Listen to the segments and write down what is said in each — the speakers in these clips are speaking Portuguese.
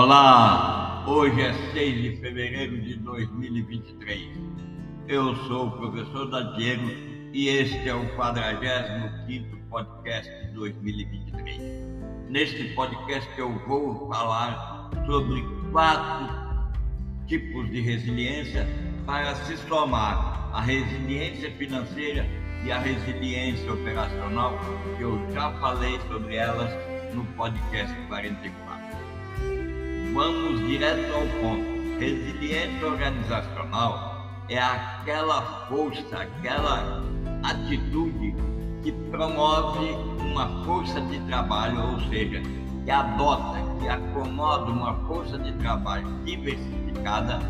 Olá, hoje é 6 de fevereiro de 2023. Eu sou o professor Dadiego e este é o 45 podcast de 2023. Neste podcast eu vou falar sobre quatro tipos de resiliência para se somar a resiliência financeira e a resiliência operacional, que eu já falei sobre elas no podcast 44 vamos direto ao ponto. Resiliência organizacional é aquela força, aquela atitude que promove uma força de trabalho, ou seja, que adota, que acomoda uma força de trabalho diversificada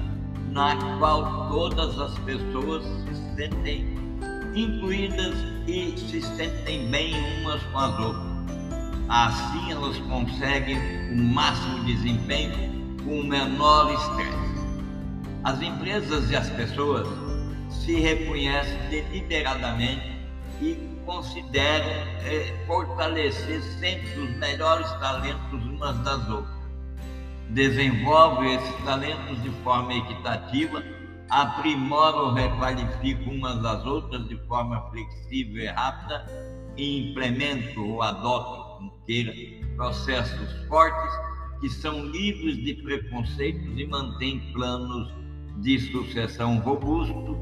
na qual todas as pessoas se sentem incluídas e se sentem bem umas com as outras. Assim elas conseguem o máximo desempenho com o menor estresse. As empresas e as pessoas se reconhecem deliberadamente e consideram é, fortalecer sempre os melhores talentos umas das outras. Desenvolvem esses talentos de forma equitativa, aprimoram ou requalificam umas das outras de forma flexível e rápida e implementam ou adotam inteira, processos fortes que são livres de preconceitos e mantêm planos de sucessão robusto,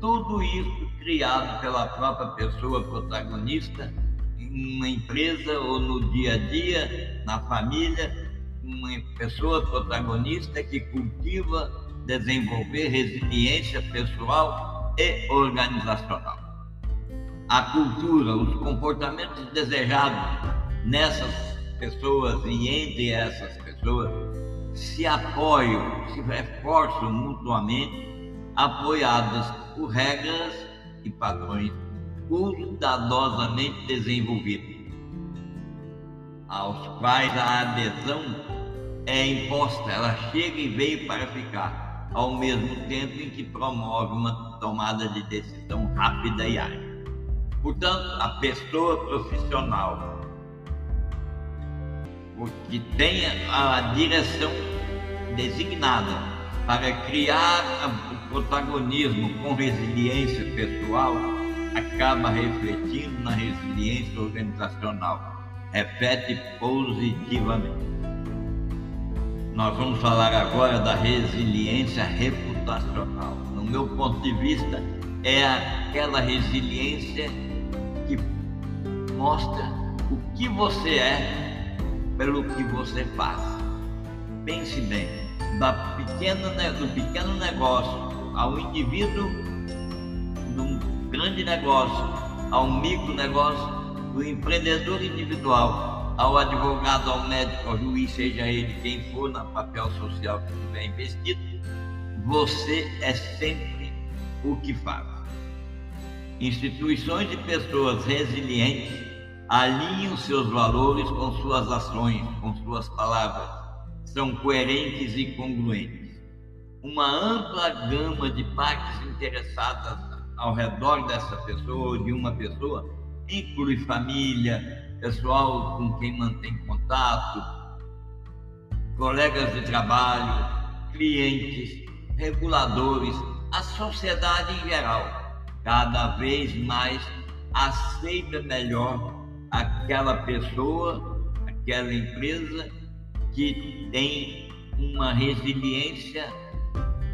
tudo isso criado pela própria pessoa protagonista em uma empresa ou no dia a dia, na família, uma pessoa protagonista que cultiva desenvolver resiliência pessoal e organizacional. A cultura, os comportamentos desejados nessas pessoas e entre essas pessoas se apoiam, se reforçam mutuamente, apoiadas por regras e padrões cuidadosamente desenvolvidos, aos quais a adesão é imposta, ela chega e veio para ficar, ao mesmo tempo em que promove uma tomada de decisão rápida e ágil. Portanto, a pessoa profissional que tenha a direção designada para criar o protagonismo com resiliência pessoal, acaba refletindo na resiliência organizacional. Repete positivamente. Nós vamos falar agora da resiliência reputacional. No meu ponto de vista, é aquela resiliência que mostra o que você é pelo que você faz. Pense bem, da pequena, do pequeno negócio ao indivíduo, do grande negócio ao micro negócio, do empreendedor individual ao advogado, ao médico, ao juiz, seja ele quem for, na papel social que tiver investido, você é sempre o que faz. Instituições de pessoas resilientes alinham seus valores com suas ações, com suas palavras, são coerentes e congruentes. Uma ampla gama de partes interessadas ao redor dessa pessoa de uma pessoa inclui família, pessoal com quem mantém contato, colegas de trabalho, clientes, reguladores, a sociedade em geral. Cada vez mais aceita melhor aquela pessoa, aquela empresa que tem uma resiliência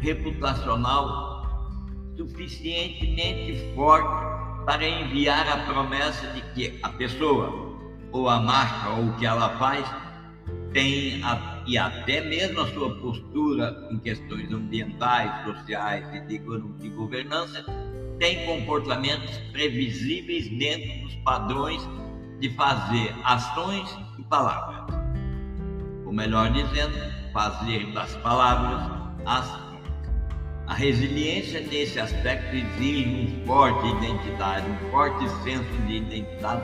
reputacional suficientemente forte para enviar a promessa de que a pessoa ou a marca ou o que ela faz tem a, e até mesmo a sua postura em questões ambientais, sociais e de, de governança tem comportamentos previsíveis dentro dos padrões de fazer ações e palavras. Ou melhor dizendo, fazer das palavras ações. A resiliência nesse aspecto exige um forte identidade, um forte senso de identidade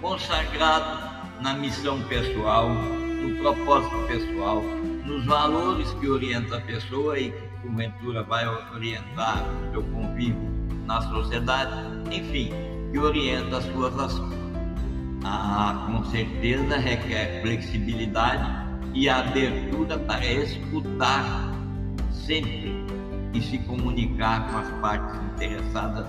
consagrado na missão pessoal, no propósito pessoal, nos valores que orientam a pessoa e que porventura vai orientar o seu convívio na sociedade, enfim, que orienta as suas ações. Ah, com certeza requer flexibilidade e abertura para escutar sempre e se comunicar com as partes interessadas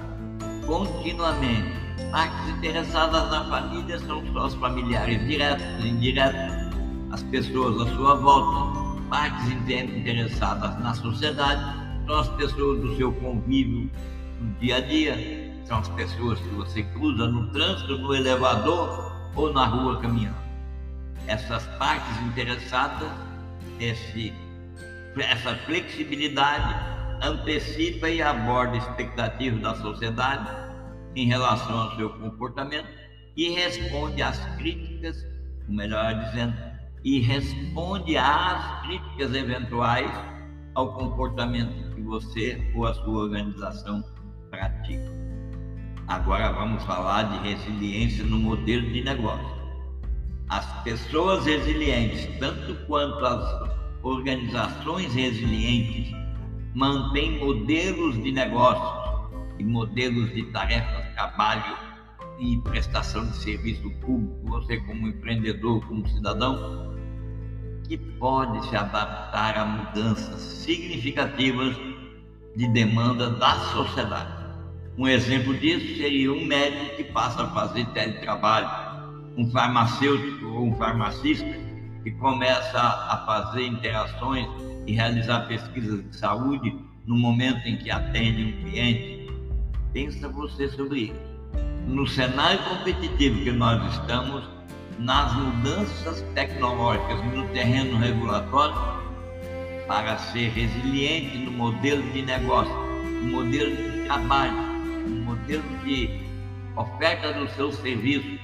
continuamente. Partes interessadas na família são só os familiares diretos e indiretos, as pessoas à sua volta. Partes interessadas na sociedade são as pessoas do seu convívio no dia a dia, são as pessoas que você cruza no trânsito, no elevador ou na rua caminhando. Essas partes interessadas, esse, essa flexibilidade antecipa e aborda expectativas da sociedade em relação ao seu comportamento e responde às críticas, ou melhor dizendo, e responde às críticas eventuais ao comportamento que você ou a sua organização pratica. Agora vamos falar de resiliência no modelo de negócio. As pessoas resilientes, tanto quanto as organizações resilientes, mantêm modelos de negócios e modelos de tarefas, trabalho e prestação de serviço público, você como empreendedor, como cidadão, que pode se adaptar a mudanças significativas de demanda da sociedade. Um exemplo disso seria um médico que passa a fazer teletrabalho, um farmacêutico ou um farmacista que começa a fazer interações e realizar pesquisas de saúde no momento em que atende um cliente. Pensa você sobre isso. No cenário competitivo que nós estamos, nas mudanças tecnológicas no terreno regulatório, para ser resiliente no modelo de negócio, no modelo de trabalho, modelo de oferta do seu serviço,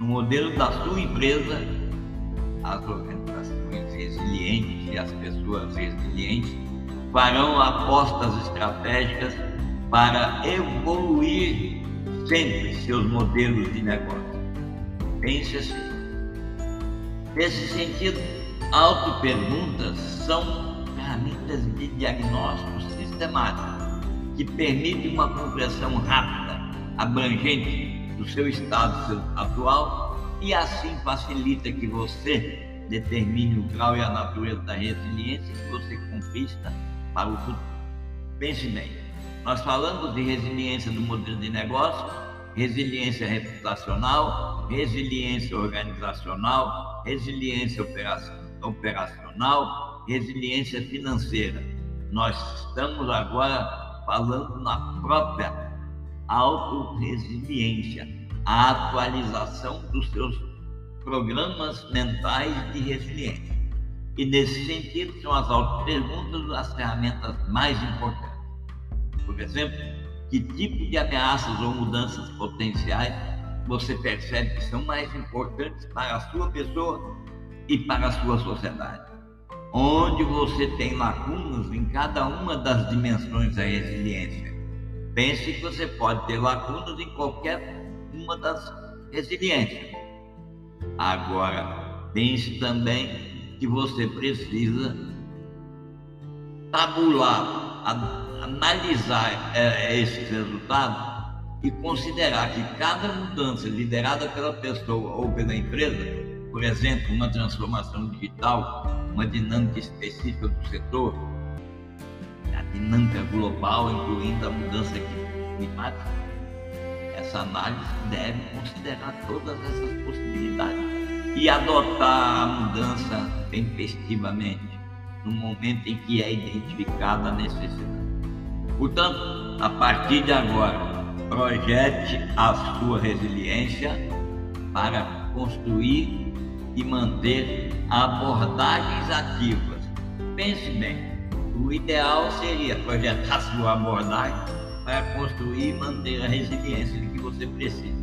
no modelo da sua empresa, as organizações resilientes e as pessoas resilientes farão apostas estratégicas para evoluir sempre seus modelos de negócio. Pense assim. Nesse sentido, auto-perguntas são ferramentas de diagnóstico sistemático que permitem uma compreensão rápida, abrangente do seu estado atual e assim facilita que você determine o grau e a natureza da resiliência que você conquista para o futuro. Pense bem, nós falamos de resiliência do modelo de negócio, resiliência reputacional, resiliência organizacional, resiliência operacional, resiliência financeira. Nós estamos agora falando na própria autorresiliência a atualização dos seus programas mentais de resiliência. E nesse sentido, são as auto-perguntas as ferramentas mais importantes. Por exemplo, que tipo de ameaças ou mudanças potenciais você percebe que são mais importantes para a sua pessoa e para a sua sociedade? Onde você tem lacunas em cada uma das dimensões da resiliência. Pense que você pode ter lacunas em qualquer uma das resiliências. Agora, pense também que você precisa tabular, analisar é, esses resultados e considerar que cada mudança liderada pela pessoa ou pela empresa, por exemplo, uma transformação digital, uma dinâmica específica do setor, a dinâmica global, incluindo a mudança climática, essa análise deve considerar todas essas possibilidades e adotar a mudança tempestivamente no momento em que é identificada a necessidade. Portanto, a partir de agora, projete a sua resiliência para construir e manter abordagens ativas. Pense bem, o ideal seria projetar sua abordagem para construir e manter a resiliência que você precisa.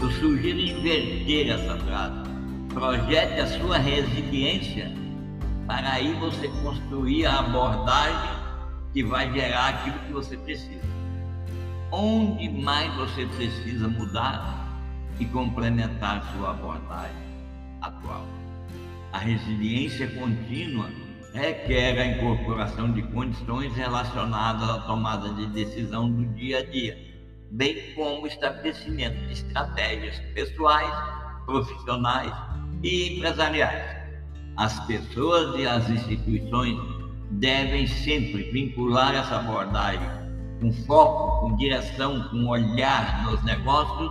Eu sugiro inverter essa frase. Projete a sua resiliência para aí você construir a abordagem que vai gerar aquilo que você precisa. Onde mais você precisa mudar e complementar sua abordagem atual? A resiliência contínua requer a incorporação de condições relacionadas à tomada de decisão do dia a dia, bem como o estabelecimento de estratégias pessoais, profissionais e empresariais. As pessoas e as instituições devem sempre vincular essa abordagem com foco, com direção, com olhar nos negócios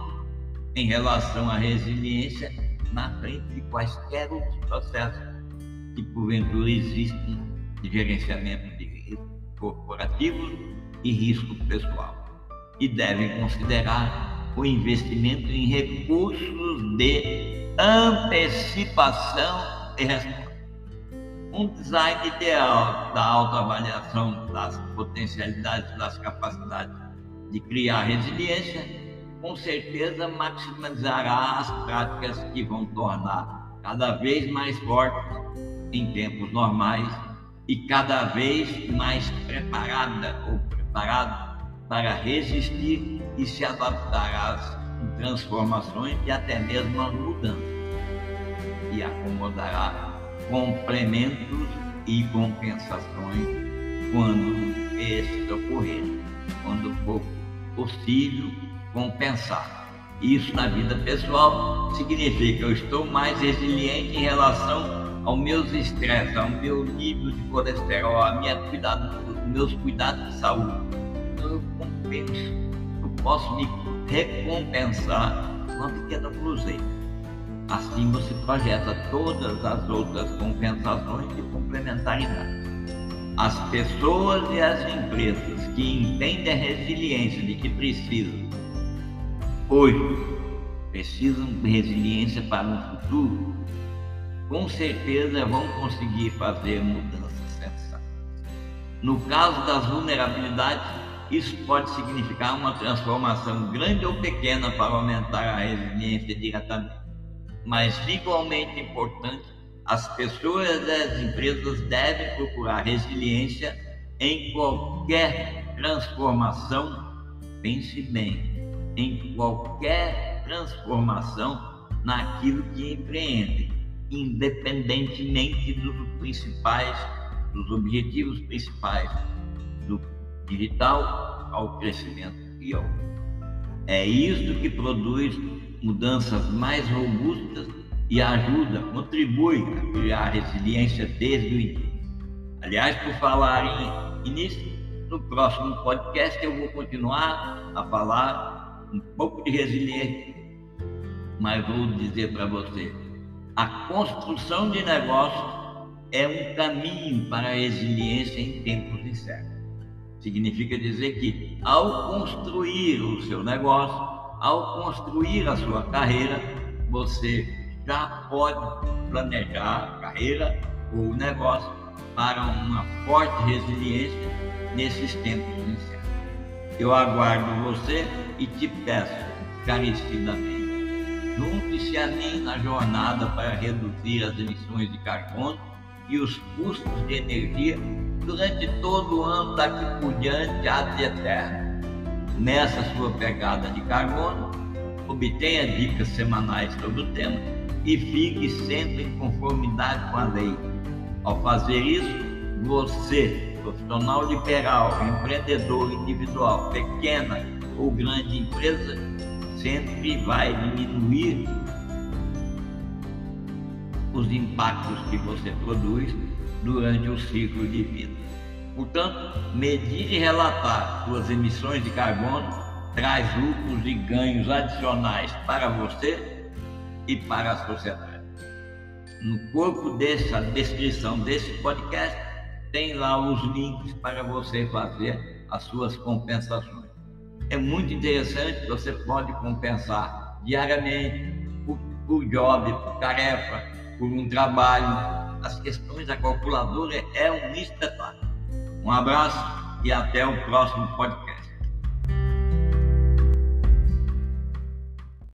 em relação à resiliência na frente de quaisquer outros processos que porventura existem de gerenciamento de riscos corporativos e risco pessoal. E devem considerar o investimento em recursos de antecipação e resposta um design ideal da autoavaliação das potencialidades, das capacidades de criar resiliência, com certeza maximizará as práticas que vão tornar cada vez mais fortes em tempos normais e cada vez mais preparada ou preparado para resistir e se adaptar às transformações e até mesmo às mudanças. E acomodará complementos e compensações quando estes ocorrerem, quando for possível compensar. Isso na vida pessoal significa que eu estou mais resiliente em relação aos meus estresses, ao meu nível de colesterol, a minha cuidado, meus cuidados de saúde. Então eu compenso, eu posso me recompensar com uma pequena cruzeiro. Assim você projeta todas as outras compensações de complementaridade. As pessoas e as empresas que entendem a resiliência de que precisam, hoje, precisam de resiliência para o futuro, com certeza vão conseguir fazer mudanças sensatas. No caso das vulnerabilidades, isso pode significar uma transformação grande ou pequena para aumentar a resiliência diretamente mas igualmente importante, as pessoas e as empresas devem procurar resiliência em qualquer transformação. Pense bem, em qualquer transformação naquilo que empreende, independentemente dos principais, dos objetivos principais do digital ao crescimento e ao. É isso que produz mudanças mais robustas e ajuda, contribui a criar resiliência desde o início. Aliás, por falar em início, no próximo podcast eu vou continuar a falar um pouco de resiliência, mas vou dizer para você, a construção de negócios é um caminho para a resiliência em tempos incertos. Significa dizer que, ao construir o seu negócio, ao construir a sua carreira, você já pode planejar a carreira ou o negócio para uma forte resiliência nesses tempos incertos. Eu aguardo você e te peço carecidamente, junte-se a mim na jornada para reduzir as emissões de carbono e os custos de energia durante todo o ano daqui por diante até eterno nessa sua pegada de carbono, obtenha dicas semanais sobre o tema e fique sempre em conformidade com a lei. Ao fazer isso, você, profissional liberal, empreendedor individual, pequena ou grande empresa, sempre vai diminuir os impactos que você produz durante o ciclo de vida. Portanto, medir e relatar suas emissões de carbono traz lucros e ganhos adicionais para você e para a sociedade. No corpo dessa descrição desse podcast, tem lá os links para você fazer as suas compensações. É muito interessante, você pode compensar diariamente por, por job, por tarefa, por um trabalho. As questões da calculadora é um espetáculo. Um abraço e até o próximo podcast.